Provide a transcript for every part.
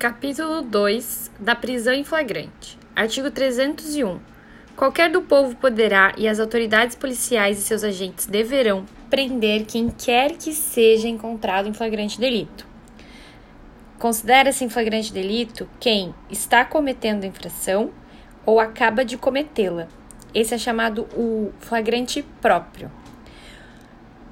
Capítulo 2 da prisão em flagrante. Artigo 301. Qualquer do povo poderá e as autoridades policiais e seus agentes deverão prender quem quer que seja encontrado em flagrante delito. Considera-se em flagrante delito quem está cometendo infração ou acaba de cometê-la. Esse é chamado o flagrante próprio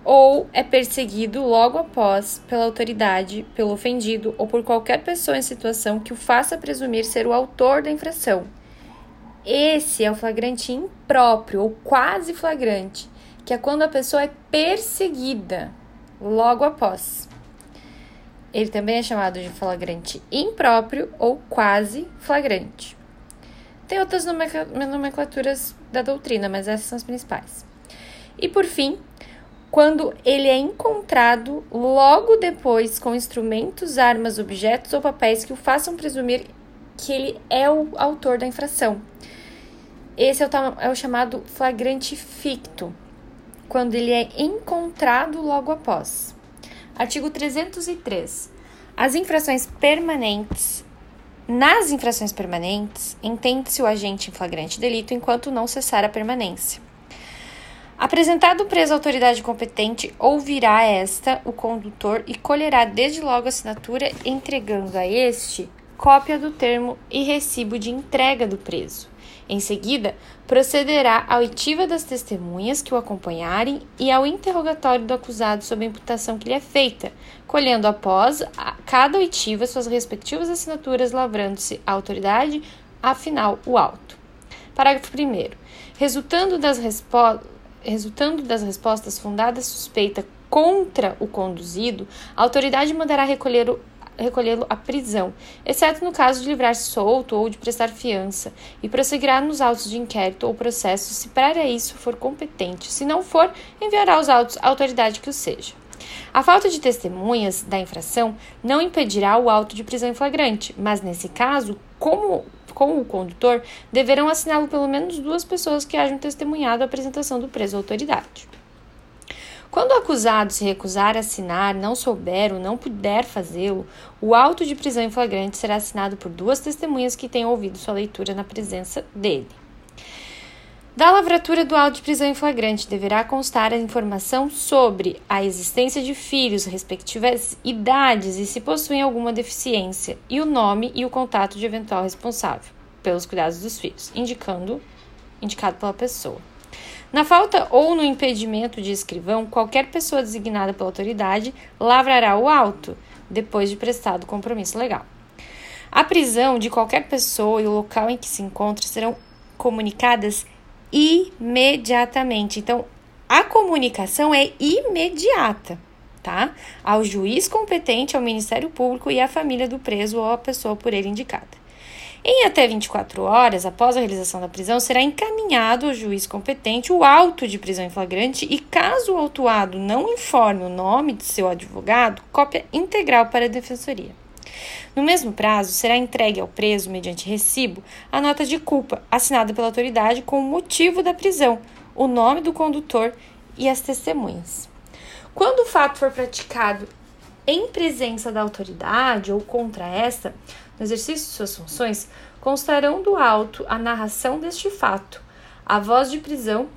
ou é perseguido logo após pela autoridade, pelo ofendido ou por qualquer pessoa em situação que o faça presumir ser o autor da infração. Esse é o flagrante impróprio ou quase flagrante, que é quando a pessoa é perseguida logo após. Ele também é chamado de flagrante impróprio ou quase flagrante. Tem outras nomenclaturas da doutrina, mas essas são as principais. E por fim, quando ele é encontrado logo depois com instrumentos, armas, objetos ou papéis que o façam presumir que ele é o autor da infração. Esse é o, é o chamado flagrante ficto, quando ele é encontrado logo após. Artigo 303. As infrações permanentes. Nas infrações permanentes, entende-se o agente em flagrante delito enquanto não cessar a permanência. Apresentado o preso à autoridade competente, ouvirá esta o condutor e colherá desde logo a assinatura, entregando a este cópia do termo e recibo de entrega do preso. Em seguida, procederá à oitiva das testemunhas que o acompanharem e ao interrogatório do acusado sobre a imputação que lhe é feita, colhendo após cada oitiva suas respectivas assinaturas, lavrando-se a autoridade, afinal, o auto. Parágrafo 1. Resultando das respostas resultando das respostas fundadas suspeita contra o conduzido, a autoridade mandará recolher recolhê-lo à prisão, exceto no caso de livrar-se solto ou de prestar fiança, e prosseguirá nos autos de inquérito ou processo se para isso for competente. Se não for, enviará os autos à autoridade que o seja. A falta de testemunhas da infração não impedirá o auto de prisão em flagrante, mas nesse caso, como com o condutor, deverão assiná-lo pelo menos duas pessoas que hajam testemunhado a apresentação do preso à autoridade. Quando o acusado se recusar a assinar, não souber ou não puder fazê-lo, o auto de prisão em flagrante será assinado por duas testemunhas que tenham ouvido sua leitura na presença dele. Da lavratura do auto de prisão em flagrante deverá constar a informação sobre a existência de filhos, respectivas idades e se possuem alguma deficiência, e o nome e o contato de eventual responsável pelos cuidados dos filhos, indicando indicado pela pessoa. Na falta ou no impedimento de escrivão, qualquer pessoa designada pela autoridade lavrará o auto, depois de prestado compromisso legal. A prisão de qualquer pessoa e o local em que se encontra serão comunicadas imediatamente. Então, a comunicação é imediata, tá? Ao juiz competente, ao Ministério Público e à família do preso ou à pessoa por ele indicada. Em até 24 horas após a realização da prisão, será encaminhado ao juiz competente o auto de prisão em flagrante e, caso o autuado não informe o nome de seu advogado, cópia integral para a defensoria. No mesmo prazo, será entregue ao preso, mediante recibo, a nota de culpa assinada pela autoridade com o motivo da prisão, o nome do condutor e as testemunhas. Quando o fato for praticado em presença da autoridade ou contra esta, no exercício de suas funções, constarão do auto a narração deste fato, a voz de prisão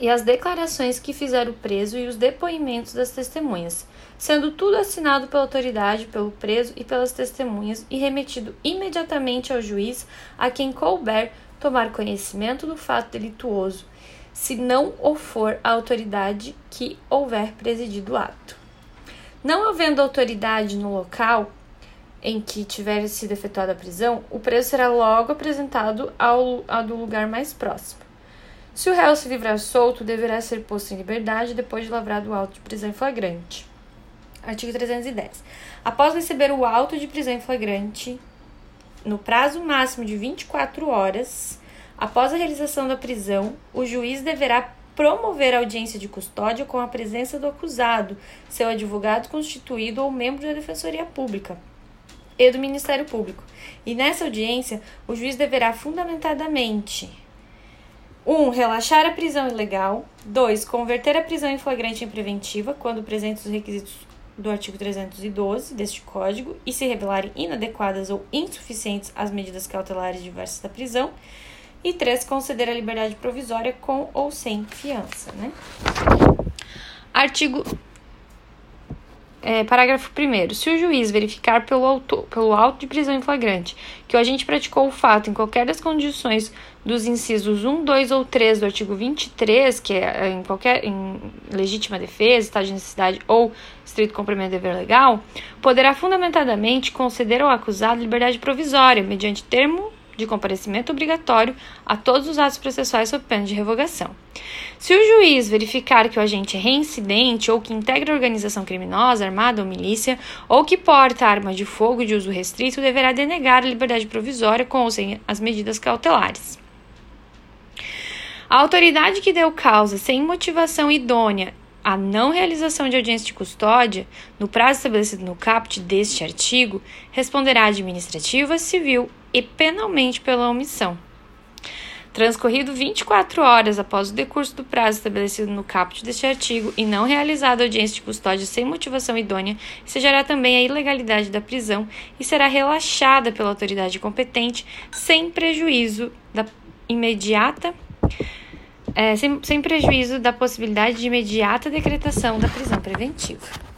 e as declarações que fizeram o preso e os depoimentos das testemunhas, sendo tudo assinado pela autoridade, pelo preso e pelas testemunhas e remetido imediatamente ao juiz a quem couber tomar conhecimento do fato delituoso, se não o for a autoridade que houver presidido o ato. Não havendo autoridade no local em que tiver sido efetuada a prisão, o preso será logo apresentado ao, ao do lugar mais próximo. Se o réu se livrar solto, deverá ser posto em liberdade depois de lavrado o auto de prisão em flagrante. Artigo 310. Após receber o auto de prisão em flagrante, no prazo máximo de 24 horas, após a realização da prisão, o juiz deverá promover audiência de custódia com a presença do acusado, seu advogado constituído ou membro da Defensoria Pública e do Ministério Público. E nessa audiência, o juiz deverá fundamentadamente 1. Um, relaxar a prisão ilegal. 2. Converter a prisão em flagrante em preventiva, quando presentes os requisitos do artigo 312 deste Código e se revelarem inadequadas ou insuficientes as medidas cautelares diversas da prisão. E 3. Conceder a liberdade provisória com ou sem fiança. Né? Artigo é, parágrafo 1. Se o juiz verificar pelo, auto, pelo auto de prisão em flagrante que o agente praticou o fato em qualquer das condições dos incisos 1, 2 ou 3 do artigo 23, que é, é em qualquer em legítima defesa, estado de necessidade ou estrito cumprimento de dever legal, poderá fundamentadamente conceder ao acusado liberdade provisória, mediante termo de comparecimento obrigatório a todos os atos processuais sob pena de revogação. Se o juiz verificar que o agente é reincidente ou que integra organização criminosa, armada ou milícia, ou que porta arma de fogo de uso restrito, deverá denegar a liberdade provisória com ou sem as medidas cautelares. A autoridade que deu causa sem motivação idônea à não realização de audiência de custódia, no prazo estabelecido no caput deste artigo, responderá administrativa, civil e penalmente pela omissão. Transcorrido 24 horas após o decurso do prazo estabelecido no caput deste artigo e não realizada audiência de custódia sem motivação idônea, se gerará também a ilegalidade da prisão e será relaxada pela autoridade competente sem prejuízo da imediata é, sem, sem prejuízo da possibilidade de imediata decretação da prisão preventiva.